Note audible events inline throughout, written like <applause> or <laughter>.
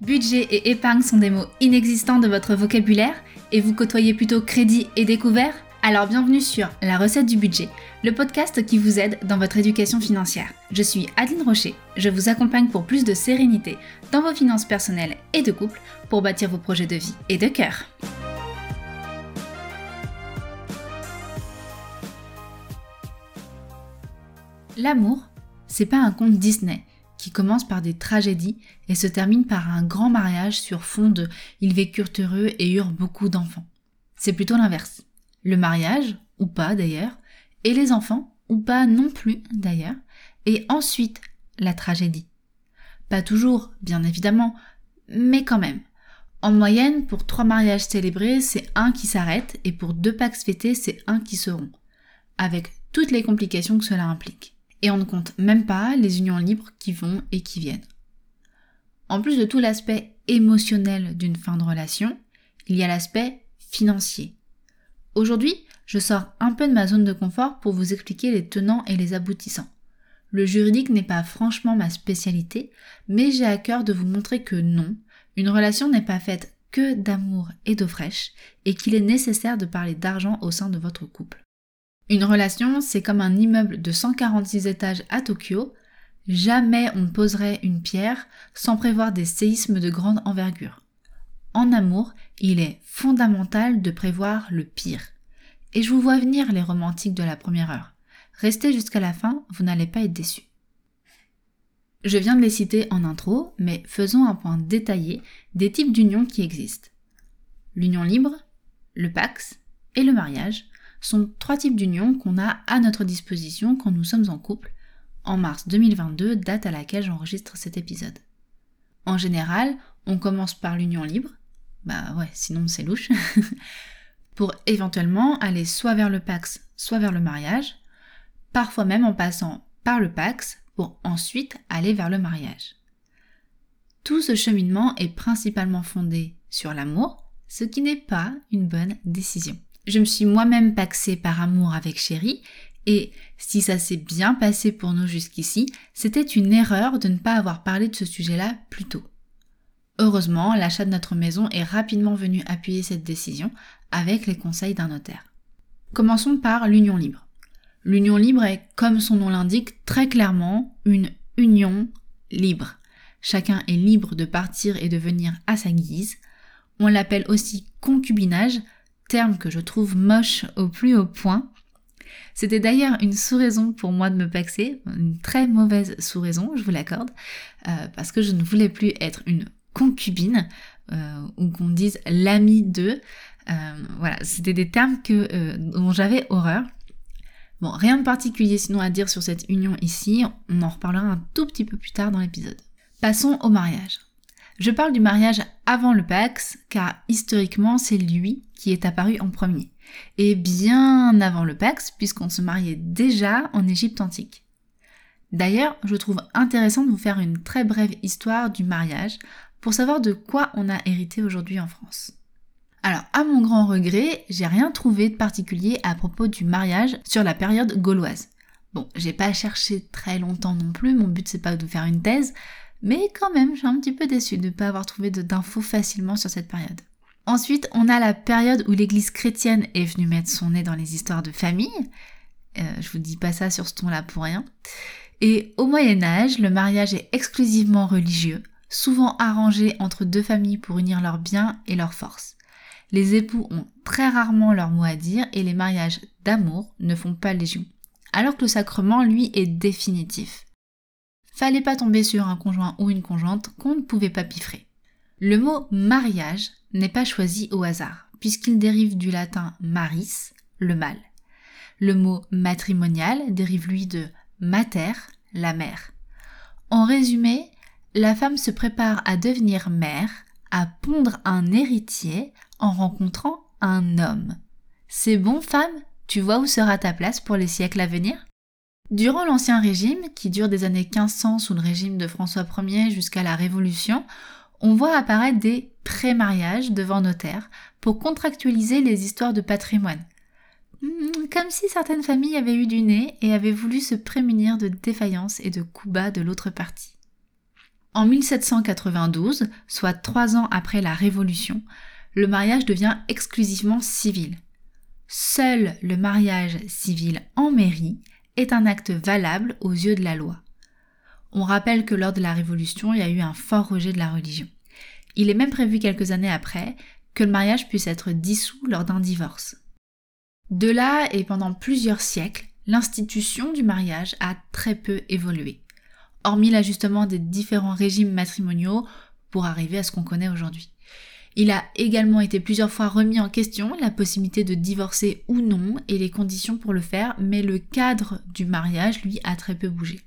Budget et épargne sont des mots inexistants de votre vocabulaire et vous côtoyez plutôt crédit et découvert? Alors bienvenue sur La recette du budget, le podcast qui vous aide dans votre éducation financière. Je suis Adeline Rocher, je vous accompagne pour plus de sérénité dans vos finances personnelles et de couple pour bâtir vos projets de vie et de cœur. L'amour, c'est pas un conte Disney qui commence par des tragédies et se termine par un grand mariage sur fond de ils vécurent heureux et eurent beaucoup d'enfants. C'est plutôt l'inverse. Le mariage, ou pas d'ailleurs, et les enfants, ou pas non plus d'ailleurs, et ensuite la tragédie. Pas toujours, bien évidemment, mais quand même. En moyenne, pour trois mariages célébrés, c'est un qui s'arrête, et pour deux Pax fêtés, c'est un qui se rompt, avec toutes les complications que cela implique. Et on ne compte même pas les unions libres qui vont et qui viennent. En plus de tout l'aspect émotionnel d'une fin de relation, il y a l'aspect financier. Aujourd'hui, je sors un peu de ma zone de confort pour vous expliquer les tenants et les aboutissants. Le juridique n'est pas franchement ma spécialité, mais j'ai à cœur de vous montrer que non, une relation n'est pas faite que d'amour et d'eau fraîche, et qu'il est nécessaire de parler d'argent au sein de votre couple. Une relation, c'est comme un immeuble de 146 étages à Tokyo. Jamais on ne poserait une pierre sans prévoir des séismes de grande envergure. En amour, il est fondamental de prévoir le pire. Et je vous vois venir les romantiques de la première heure. Restez jusqu'à la fin, vous n'allez pas être déçus. Je viens de les citer en intro, mais faisons un point détaillé des types d'unions qui existent. L'union libre, le pax et le mariage, sont trois types d'unions qu'on a à notre disposition quand nous sommes en couple, en mars 2022, date à laquelle j'enregistre cet épisode. En général, on commence par l'union libre, bah ouais, sinon c'est louche, <laughs> pour éventuellement aller soit vers le Pax, soit vers le mariage, parfois même en passant par le Pax pour ensuite aller vers le mariage. Tout ce cheminement est principalement fondé sur l'amour, ce qui n'est pas une bonne décision. Je me suis moi-même paxée par amour avec Chéri, et si ça s'est bien passé pour nous jusqu'ici, c'était une erreur de ne pas avoir parlé de ce sujet-là plus tôt. Heureusement, l'achat de notre maison est rapidement venu appuyer cette décision avec les conseils d'un notaire. Commençons par l'union libre. L'union libre est, comme son nom l'indique, très clairement une union libre. Chacun est libre de partir et de venir à sa guise. On l'appelle aussi concubinage que je trouve moche au plus haut point. C'était d'ailleurs une sous-raison pour moi de me paxer, une très mauvaise sous-raison, je vous l'accorde, euh, parce que je ne voulais plus être une concubine, euh, ou qu'on dise l'ami de. Euh, voilà, c'était des termes que, dont j'avais horreur. Bon, rien de particulier sinon à dire sur cette union ici, on en reparlera un tout petit peu plus tard dans l'épisode. Passons au mariage. Je parle du mariage avant le Pax, car historiquement c'est lui qui est apparu en premier. Et bien avant le Pax, puisqu'on se mariait déjà en Égypte antique. D'ailleurs, je trouve intéressant de vous faire une très brève histoire du mariage pour savoir de quoi on a hérité aujourd'hui en France. Alors, à mon grand regret, j'ai rien trouvé de particulier à propos du mariage sur la période gauloise. Bon, j'ai pas cherché très longtemps non plus, mon but c'est pas de faire une thèse, mais quand même, je suis un petit peu déçue de ne pas avoir trouvé d'infos facilement sur cette période. Ensuite, on a la période où l'église chrétienne est venue mettre son nez dans les histoires de famille. Euh, je vous dis pas ça sur ce ton-là pour rien. Et au Moyen Âge, le mariage est exclusivement religieux, souvent arrangé entre deux familles pour unir leurs biens et leurs forces. Les époux ont très rarement leur mot à dire et les mariages d'amour ne font pas légion. Alors que le sacrement, lui, est définitif. Fallait pas tomber sur un conjoint ou une conjointe qu'on ne pouvait pas piffrer. Le mot mariage n'est pas choisi au hasard, puisqu'il dérive du latin maris, le mâle. Le mot matrimonial dérive lui de mater, la mère. En résumé, la femme se prépare à devenir mère, à pondre un héritier en rencontrant un homme. C'est bon, femme? Tu vois où sera ta place pour les siècles à venir? Durant l'Ancien Régime, qui dure des années 1500 sous le régime de François Ier jusqu'à la Révolution, on voit apparaître des pré-mariages devant notaire pour contractualiser les histoires de patrimoine. Hmm, comme si certaines familles avaient eu du nez et avaient voulu se prémunir de défaillances et de coups bas de l'autre partie. En 1792, soit trois ans après la Révolution, le mariage devient exclusivement civil. Seul le mariage civil en mairie est un acte valable aux yeux de la loi. On rappelle que lors de la Révolution, il y a eu un fort rejet de la religion. Il est même prévu quelques années après que le mariage puisse être dissous lors d'un divorce. De là et pendant plusieurs siècles, l'institution du mariage a très peu évolué, hormis l'ajustement des différents régimes matrimoniaux pour arriver à ce qu'on connaît aujourd'hui. Il a également été plusieurs fois remis en question la possibilité de divorcer ou non et les conditions pour le faire, mais le cadre du mariage, lui, a très peu bougé.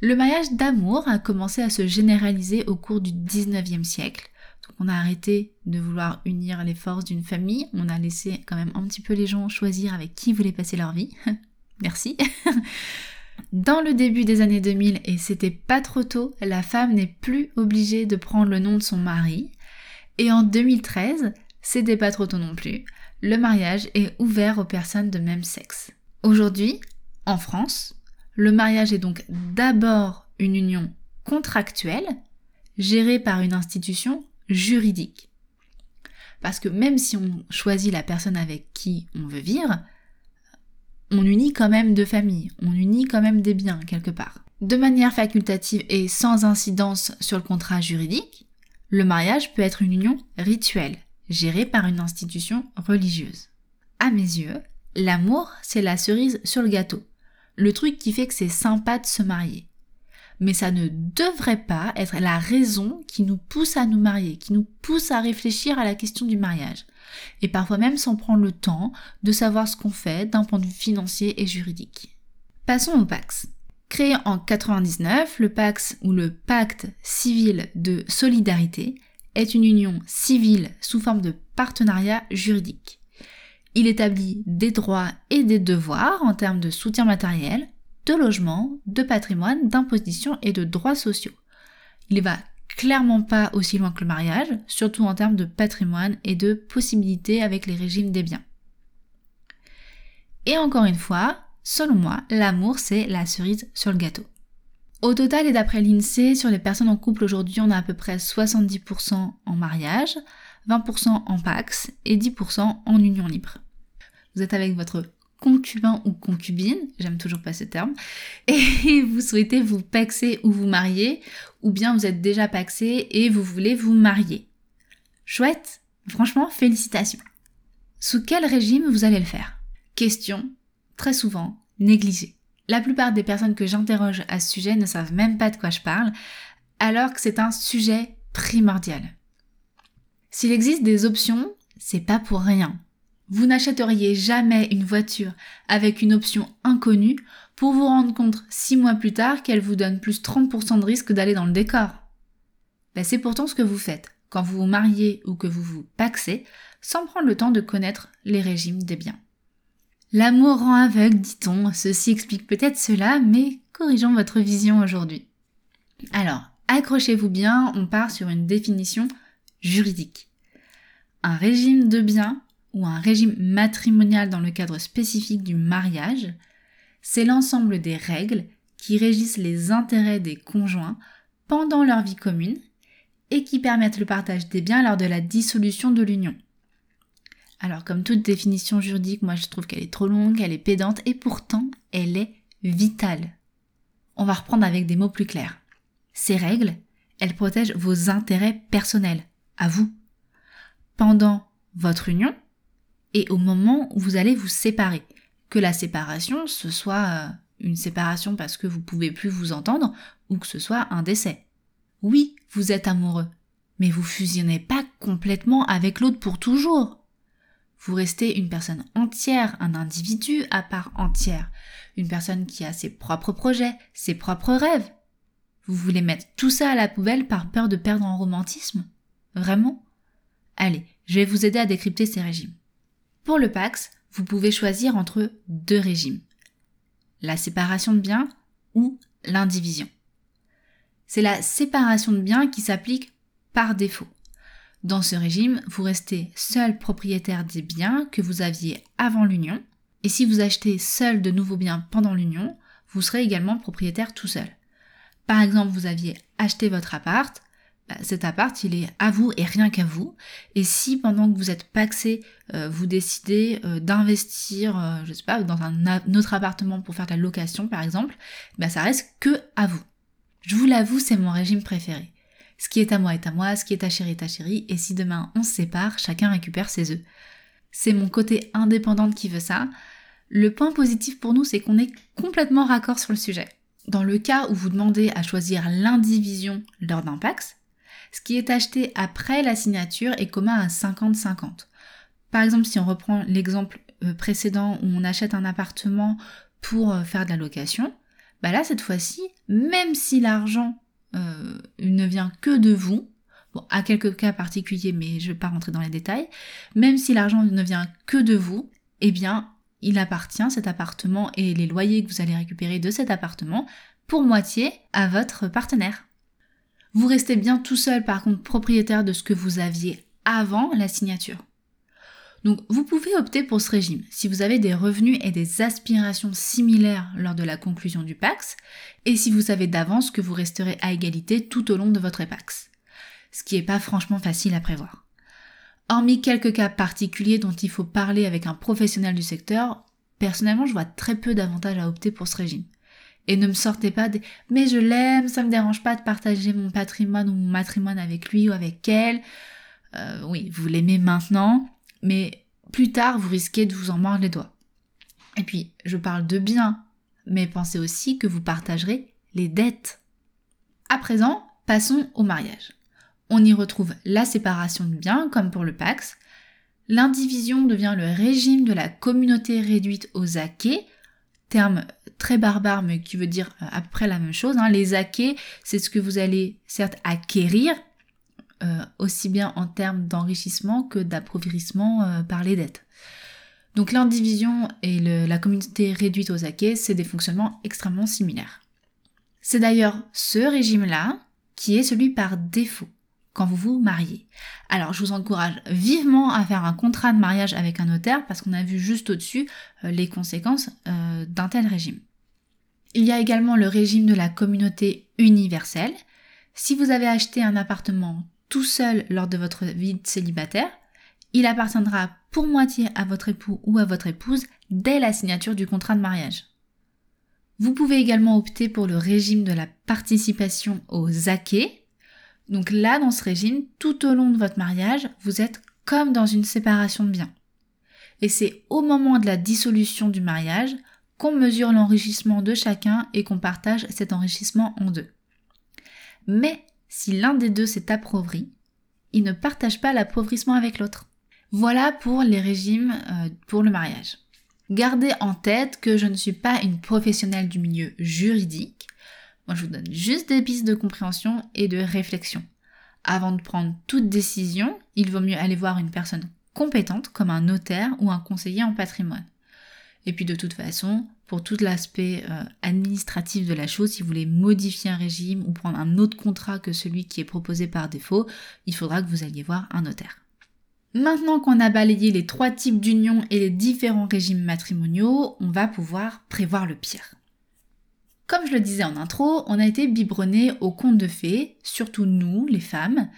Le mariage d'amour a commencé à se généraliser au cours du 19e siècle. On a arrêté de vouloir unir les forces d'une famille, on a laissé quand même un petit peu les gens choisir avec qui voulaient passer leur vie. <laughs> Merci. <laughs> Dans le début des années 2000, et c'était pas trop tôt, la femme n'est plus obligée de prendre le nom de son mari. Et en 2013, c'était pas trop tôt non plus, le mariage est ouvert aux personnes de même sexe. Aujourd'hui, en France, le mariage est donc d'abord une union contractuelle, gérée par une institution juridique. Parce que même si on choisit la personne avec qui on veut vivre, on unit quand même deux familles, on unit quand même des biens quelque part. De manière facultative et sans incidence sur le contrat juridique, le mariage peut être une union rituelle, gérée par une institution religieuse. À mes yeux, l'amour, c'est la cerise sur le gâteau, le truc qui fait que c'est sympa de se marier. Mais ça ne devrait pas être la raison qui nous pousse à nous marier, qui nous pousse à réfléchir à la question du mariage. Et parfois même sans prendre le temps de savoir ce qu'on fait d'un point de vue financier et juridique. Passons au Pax. Créé en 99, le Pax ou le Pacte civil de solidarité est une union civile sous forme de partenariat juridique. Il établit des droits et des devoirs en termes de soutien matériel, de logement, de patrimoine, d'imposition et de droits sociaux. Il va clairement pas aussi loin que le mariage, surtout en termes de patrimoine et de possibilités avec les régimes des biens. Et encore une fois, Selon moi, l'amour, c'est la cerise sur le gâteau. Au total et d'après l'INSEE, sur les personnes en couple aujourd'hui, on a à peu près 70% en mariage, 20% en pax et 10% en union libre. Vous êtes avec votre concubin ou concubine, j'aime toujours pas ce terme, <laughs> et vous souhaitez vous paxer ou vous marier, ou bien vous êtes déjà paxé et vous voulez vous marier. Chouette, franchement, félicitations. Sous quel régime vous allez le faire? Question très souvent négligé. La plupart des personnes que j'interroge à ce sujet ne savent même pas de quoi je parle, alors que c'est un sujet primordial. S'il existe des options, c'est pas pour rien. Vous n'achèteriez jamais une voiture avec une option inconnue pour vous rendre compte six mois plus tard qu'elle vous donne plus 30% de risque d'aller dans le décor. Ben, c'est pourtant ce que vous faites quand vous vous mariez ou que vous vous paxez sans prendre le temps de connaître les régimes des biens. L'amour rend aveugle, dit-on. Ceci explique peut-être cela, mais corrigeons votre vision aujourd'hui. Alors, accrochez-vous bien, on part sur une définition juridique. Un régime de biens ou un régime matrimonial dans le cadre spécifique du mariage, c'est l'ensemble des règles qui régissent les intérêts des conjoints pendant leur vie commune et qui permettent le partage des biens lors de la dissolution de l'union. Alors comme toute définition juridique, moi je trouve qu'elle est trop longue, elle est pédante et pourtant elle est vitale. On va reprendre avec des mots plus clairs. Ces règles, elles protègent vos intérêts personnels, à vous, pendant votre union et au moment où vous allez vous séparer. Que la séparation, ce soit euh, une séparation parce que vous pouvez plus vous entendre ou que ce soit un décès. Oui, vous êtes amoureux, mais vous fusionnez pas complètement avec l'autre pour toujours. Vous restez une personne entière, un individu à part entière, une personne qui a ses propres projets, ses propres rêves. Vous voulez mettre tout ça à la poubelle par peur de perdre en romantisme? Vraiment? Allez, je vais vous aider à décrypter ces régimes. Pour le Pax, vous pouvez choisir entre deux régimes. La séparation de biens ou l'indivision. C'est la séparation de biens qui s'applique par défaut. Dans ce régime, vous restez seul propriétaire des biens que vous aviez avant l'union, et si vous achetez seul de nouveaux biens pendant l'union, vous serez également propriétaire tout seul. Par exemple, vous aviez acheté votre appart, bah, cet appart, il est à vous et rien qu'à vous. Et si pendant que vous êtes paxé, euh, vous décidez euh, d'investir, euh, je sais pas, dans un, autre appartement pour faire de la location, par exemple, bah, ça reste que à vous. Je vous l'avoue, c'est mon régime préféré. Ce qui est à moi est à moi, ce qui est à chéri est à chéri, et si demain on se sépare, chacun récupère ses œufs. C'est mon côté indépendante qui veut ça. Le point positif pour nous, c'est qu'on est complètement raccord sur le sujet. Dans le cas où vous demandez à choisir l'indivision lors d'un Pax, ce qui est acheté après la signature est commun à 50-50. Par exemple, si on reprend l'exemple euh, précédent où on achète un appartement pour euh, faire de la location, bah là cette fois-ci, même si l'argent euh, ne vient que de vous, à quelques cas particuliers, mais je ne vais pas rentrer dans les détails, même si l'argent ne vient que de vous, eh bien il appartient, cet appartement et les loyers que vous allez récupérer de cet appartement, pour moitié à votre partenaire. Vous restez bien tout seul par contre propriétaire de ce que vous aviez avant la signature. Donc vous pouvez opter pour ce régime si vous avez des revenus et des aspirations similaires lors de la conclusion du PAX et si vous savez d'avance que vous resterez à égalité tout au long de votre PAX. Ce qui n'est pas franchement facile à prévoir. Hormis quelques cas particuliers dont il faut parler avec un professionnel du secteur, personnellement je vois très peu d'avantages à opter pour ce régime. Et ne me sortez pas des mais je l'aime, ça me dérange pas de partager mon patrimoine ou mon matrimoine avec lui ou avec elle. Euh, oui, vous l'aimez maintenant, mais plus tard vous risquez de vous en mordre les doigts. Et puis, je parle de bien, mais pensez aussi que vous partagerez les dettes. À présent, passons au mariage on y retrouve la séparation de biens, comme pour le Pax. L'indivision devient le régime de la communauté réduite aux acquets, terme très barbare mais qui veut dire à peu près la même chose. Hein. Les acquets, c'est ce que vous allez certes acquérir, euh, aussi bien en termes d'enrichissement que d'appauvrissement euh, par les dettes. Donc l'indivision et la communauté réduite aux acquets, c'est des fonctionnements extrêmement similaires. C'est d'ailleurs ce régime-là qui est celui par défaut quand vous vous mariez. Alors je vous encourage vivement à faire un contrat de mariage avec un notaire parce qu'on a vu juste au-dessus euh, les conséquences d'un tel régime. Il y a également le régime de la communauté universelle. Si vous avez acheté un appartement tout seul lors de votre vie célibataire, il appartiendra pour moitié à votre époux ou à votre épouse dès la signature du contrat de mariage. Vous pouvez également opter pour le régime de la participation aux acquets, donc là, dans ce régime, tout au long de votre mariage, vous êtes comme dans une séparation de biens. Et c'est au moment de la dissolution du mariage qu'on mesure l'enrichissement de chacun et qu'on partage cet enrichissement en deux. Mais si l'un des deux s'est appauvri, il ne partage pas l'appauvrissement avec l'autre. Voilà pour les régimes euh, pour le mariage. Gardez en tête que je ne suis pas une professionnelle du milieu juridique, moi, je vous donne juste des pistes de compréhension et de réflexion. Avant de prendre toute décision, il vaut mieux aller voir une personne compétente comme un notaire ou un conseiller en patrimoine. Et puis de toute façon, pour tout l'aspect euh, administratif de la chose, si vous voulez modifier un régime ou prendre un autre contrat que celui qui est proposé par défaut, il faudra que vous alliez voir un notaire. Maintenant qu'on a balayé les trois types d'unions et les différents régimes matrimoniaux, on va pouvoir prévoir le pire. Comme je le disais en intro, on a été biberonné au conte de fées, surtout nous, les femmes.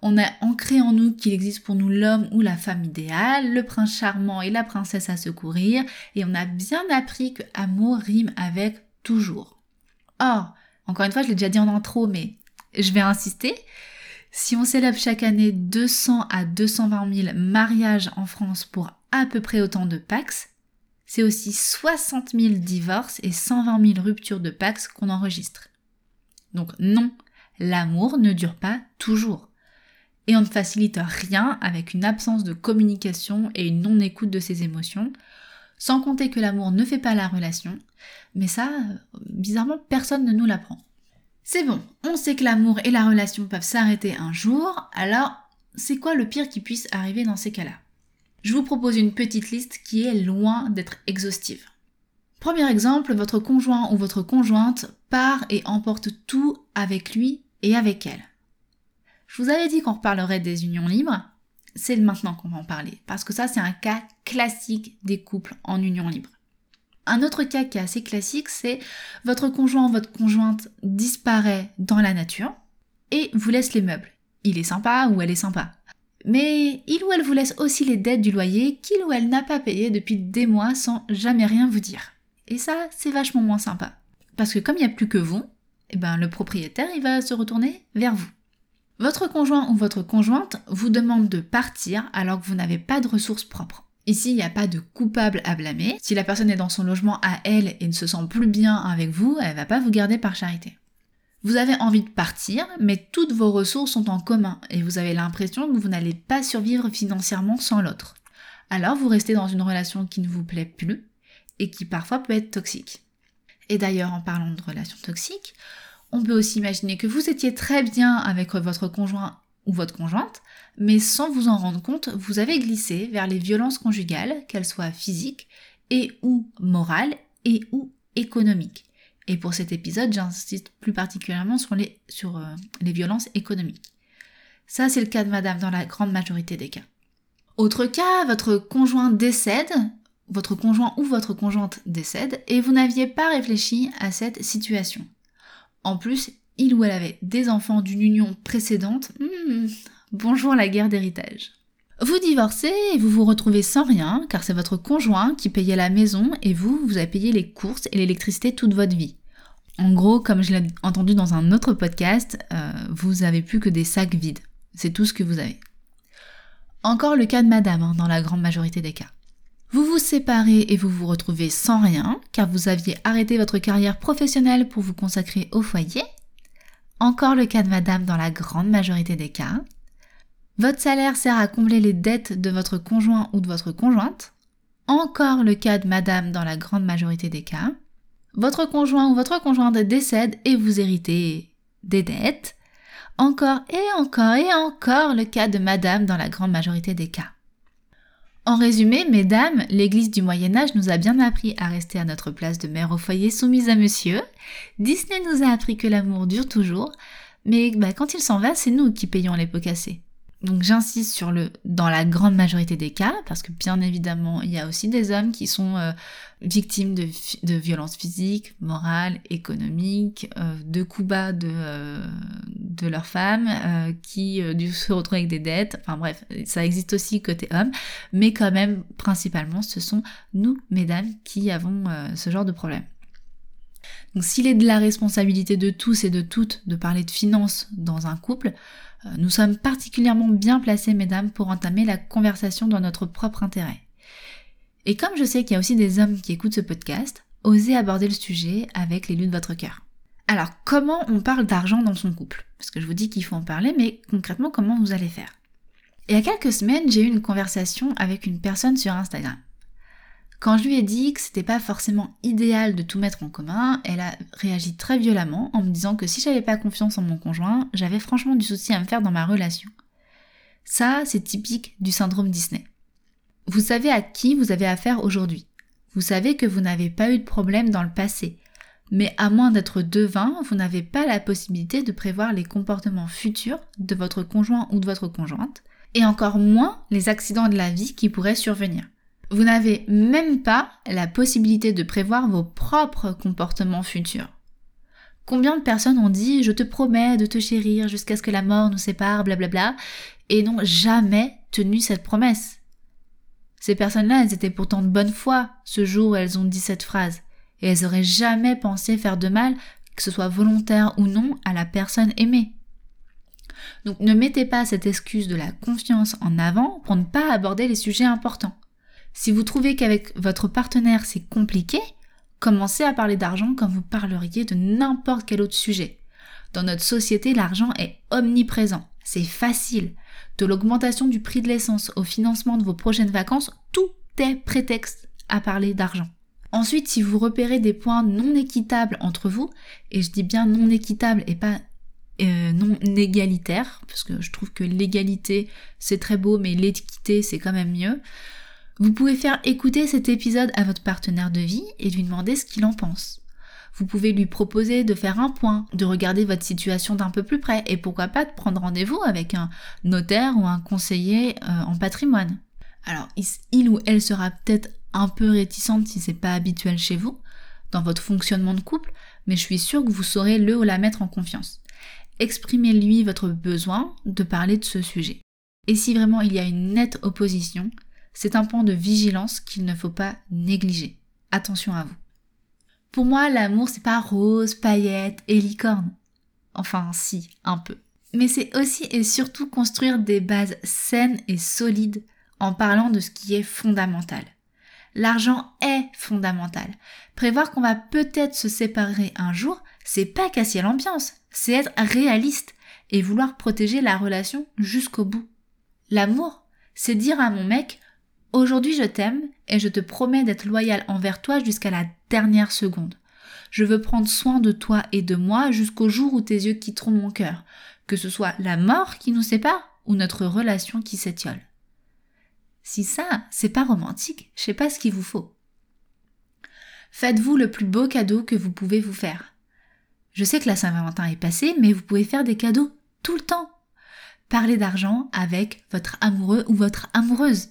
On a ancré en nous qu'il existe pour nous l'homme ou la femme idéale, le prince charmant et la princesse à secourir, et on a bien appris que amour rime avec toujours. Or, encore une fois, je l'ai déjà dit en intro, mais je vais insister. Si on célèbre chaque année 200 à 220 000 mariages en France pour à peu près autant de Pax, c'est aussi 60 000 divorces et 120 000 ruptures de Pax qu'on enregistre. Donc non, l'amour ne dure pas toujours. Et on ne facilite rien avec une absence de communication et une non-écoute de ses émotions, sans compter que l'amour ne fait pas la relation, mais ça, bizarrement, personne ne nous l'apprend. C'est bon, on sait que l'amour et la relation peuvent s'arrêter un jour, alors c'est quoi le pire qui puisse arriver dans ces cas-là? Je vous propose une petite liste qui est loin d'être exhaustive. Premier exemple, votre conjoint ou votre conjointe part et emporte tout avec lui et avec elle. Je vous avais dit qu'on reparlerait des unions libres, c'est maintenant qu'on va en parler, parce que ça c'est un cas classique des couples en union libre. Un autre cas qui est assez classique, c'est votre conjoint ou votre conjointe disparaît dans la nature et vous laisse les meubles. Il est sympa ou elle est sympa. Mais il ou elle vous laisse aussi les dettes du loyer qu'il ou elle n'a pas payé depuis des mois sans jamais rien vous dire. Et ça, c'est vachement moins sympa. Parce que comme il n'y a plus que vous, eh ben, le propriétaire, il va se retourner vers vous. Votre conjoint ou votre conjointe vous demande de partir alors que vous n'avez pas de ressources propres. Ici, il n'y a pas de coupable à blâmer. Si la personne est dans son logement à elle et ne se sent plus bien avec vous, elle va pas vous garder par charité. Vous avez envie de partir, mais toutes vos ressources sont en commun et vous avez l'impression que vous n'allez pas survivre financièrement sans l'autre. Alors vous restez dans une relation qui ne vous plaît plus et qui parfois peut être toxique. Et d'ailleurs, en parlant de relations toxiques, on peut aussi imaginer que vous étiez très bien avec votre conjoint ou votre conjointe, mais sans vous en rendre compte, vous avez glissé vers les violences conjugales, qu'elles soient physiques et ou morales et ou économiques. Et pour cet épisode, j'insiste plus particulièrement sur les, euh, les violences économiques. Ça, c'est le cas de madame dans la grande majorité des cas. Autre cas, votre conjoint décède, votre conjoint ou votre conjointe décède, et vous n'aviez pas réfléchi à cette situation. En plus, il ou elle avait des enfants d'une union précédente. Hmm, bonjour la guerre d'héritage. Vous divorcez et vous vous retrouvez sans rien, car c'est votre conjoint qui payait la maison et vous, vous avez payé les courses et l'électricité toute votre vie. En gros, comme je l'ai entendu dans un autre podcast, euh, vous avez plus que des sacs vides. C'est tout ce que vous avez. Encore le cas de madame, hein, dans la grande majorité des cas. Vous vous séparez et vous vous retrouvez sans rien, car vous aviez arrêté votre carrière professionnelle pour vous consacrer au foyer. Encore le cas de madame dans la grande majorité des cas. Votre salaire sert à combler les dettes de votre conjoint ou de votre conjointe. Encore le cas de madame dans la grande majorité des cas. Votre conjoint ou votre conjointe décède et vous héritez des dettes. Encore et encore et encore le cas de madame dans la grande majorité des cas. En résumé, mesdames, l'Église du Moyen Âge nous a bien appris à rester à notre place de mère au foyer soumise à monsieur. Disney nous a appris que l'amour dure toujours, mais bah, quand il s'en va, c'est nous qui payons les pots cassés. Donc j'insiste sur le dans la grande majorité des cas, parce que bien évidemment, il y a aussi des hommes qui sont euh, victimes de, violences physiques, morales, économiques, euh, de coups bas de, euh, de leurs femmes, qui se retrouvent avec des dettes, enfin bref, ça existe aussi côté homme, mais quand même, principalement, ce sont nous, mesdames, qui avons ce genre de problème. Donc s'il est de la responsabilité de tous et de toutes de parler de finances dans un couple, euh, nous sommes particulièrement bien placés, mesdames, pour entamer la conversation dans notre propre intérêt. Et comme je sais qu'il y a aussi des hommes qui écoutent ce podcast, osez aborder le sujet avec l'élu de votre cœur. Alors, comment on parle d'argent dans son couple? Parce que je vous dis qu'il faut en parler, mais concrètement, comment vous allez faire? Il y a quelques semaines, j'ai eu une conversation avec une personne sur Instagram. Quand je lui ai dit que c'était pas forcément idéal de tout mettre en commun, elle a réagi très violemment en me disant que si j'avais pas confiance en mon conjoint, j'avais franchement du souci à me faire dans ma relation. Ça, c'est typique du syndrome Disney. Vous savez à qui vous avez affaire aujourd'hui. Vous savez que vous n'avez pas eu de problème dans le passé. Mais à moins d'être devin, vous n'avez pas la possibilité de prévoir les comportements futurs de votre conjoint ou de votre conjointe, et encore moins les accidents de la vie qui pourraient survenir. Vous n'avez même pas la possibilité de prévoir vos propres comportements futurs. Combien de personnes ont dit je te promets de te chérir jusqu'à ce que la mort nous sépare, blablabla, et n'ont jamais tenu cette promesse Ces personnes-là, elles étaient pourtant de bonne foi ce jour où elles ont dit cette phrase, et elles auraient jamais pensé faire de mal, que ce soit volontaire ou non, à la personne aimée. Donc ne mettez pas cette excuse de la confiance en avant pour ne pas aborder les sujets importants. Si vous trouvez qu'avec votre partenaire c'est compliqué, commencez à parler d'argent comme vous parleriez de n'importe quel autre sujet. Dans notre société, l'argent est omniprésent. C'est facile. De l'augmentation du prix de l'essence au financement de vos prochaines vacances, tout est prétexte à parler d'argent. Ensuite, si vous repérez des points non équitables entre vous, et je dis bien non équitables et pas euh, non égalitaires, parce que je trouve que l'égalité c'est très beau, mais l'équité c'est quand même mieux, vous pouvez faire écouter cet épisode à votre partenaire de vie et lui demander ce qu'il en pense. Vous pouvez lui proposer de faire un point, de regarder votre situation d'un peu plus près et pourquoi pas de prendre rendez-vous avec un notaire ou un conseiller euh, en patrimoine. Alors, il ou elle sera peut-être un peu réticente si c'est pas habituel chez vous, dans votre fonctionnement de couple, mais je suis sûre que vous saurez le ou la mettre en confiance. Exprimez-lui votre besoin de parler de ce sujet. Et si vraiment il y a une nette opposition, c'est un point de vigilance qu'il ne faut pas négliger. Attention à vous. Pour moi, l'amour, c'est pas rose, paillettes et licorne. Enfin, si, un peu. Mais c'est aussi et surtout construire des bases saines et solides en parlant de ce qui est fondamental. L'argent est fondamental. Prévoir qu'on va peut-être se séparer un jour, c'est pas casser l'ambiance, c'est être réaliste et vouloir protéger la relation jusqu'au bout. L'amour, c'est dire à mon mec Aujourd'hui je t'aime et je te promets d'être loyal envers toi jusqu'à la dernière seconde. Je veux prendre soin de toi et de moi jusqu'au jour où tes yeux quitteront mon cœur, que ce soit la mort qui nous sépare ou notre relation qui s'étiole. Si ça, c'est pas romantique, je sais pas ce qu'il vous faut. Faites-vous le plus beau cadeau que vous pouvez vous faire. Je sais que la Saint-Valentin est passée, mais vous pouvez faire des cadeaux tout le temps. Parlez d'argent avec votre amoureux ou votre amoureuse.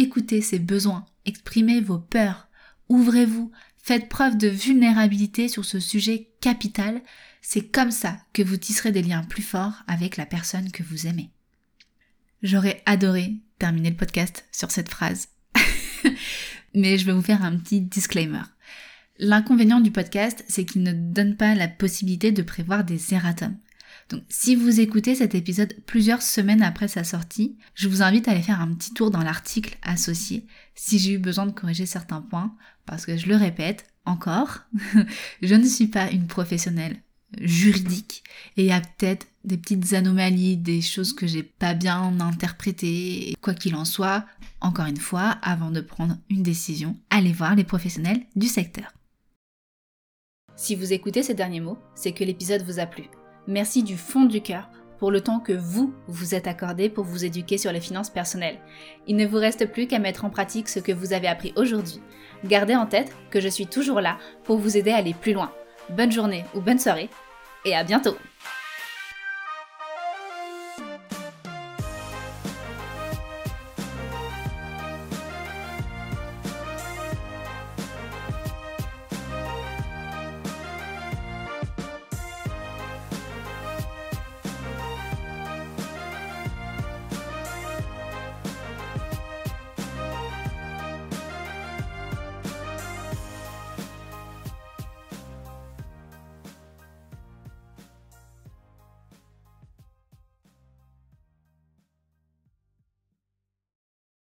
Écoutez ses besoins, exprimez vos peurs, ouvrez-vous, faites preuve de vulnérabilité sur ce sujet capital. C'est comme ça que vous tisserez des liens plus forts avec la personne que vous aimez. J'aurais adoré terminer le podcast sur cette phrase. <laughs> Mais je vais vous faire un petit disclaimer. L'inconvénient du podcast, c'est qu'il ne donne pas la possibilité de prévoir des erratums. Donc si vous écoutez cet épisode plusieurs semaines après sa sortie, je vous invite à aller faire un petit tour dans l'article associé si j'ai eu besoin de corriger certains points, parce que je le répète encore, <laughs> je ne suis pas une professionnelle juridique et il y a peut-être des petites anomalies, des choses que j'ai pas bien interprétées. Quoi qu'il en soit, encore une fois, avant de prendre une décision, allez voir les professionnels du secteur. Si vous écoutez ces derniers mots, c'est que l'épisode vous a plu. Merci du fond du cœur pour le temps que vous vous êtes accordé pour vous éduquer sur les finances personnelles. Il ne vous reste plus qu'à mettre en pratique ce que vous avez appris aujourd'hui. Gardez en tête que je suis toujours là pour vous aider à aller plus loin. Bonne journée ou bonne soirée et à bientôt